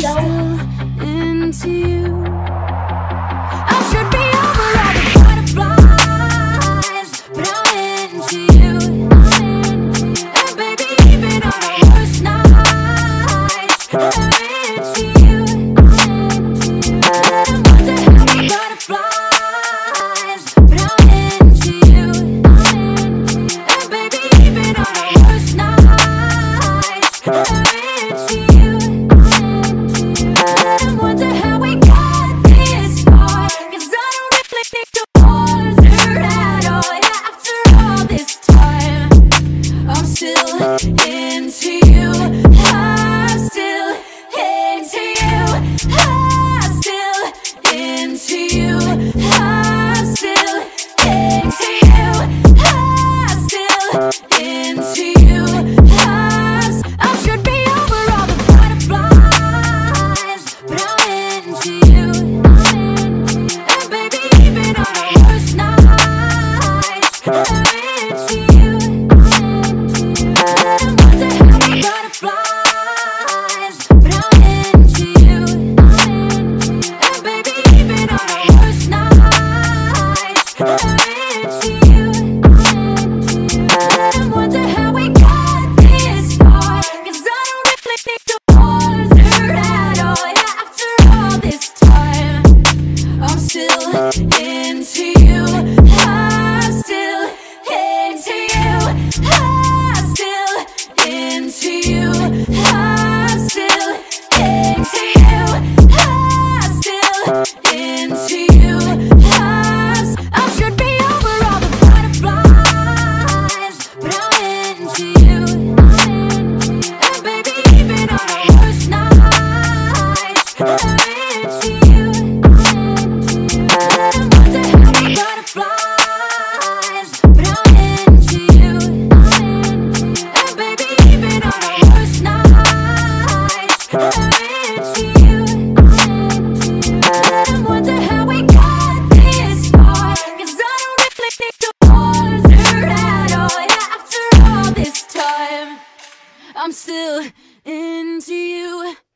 so into you. I should be over all the butterflies, but I'm into you. And baby, even on our worst nights. Bye. I'm still into you.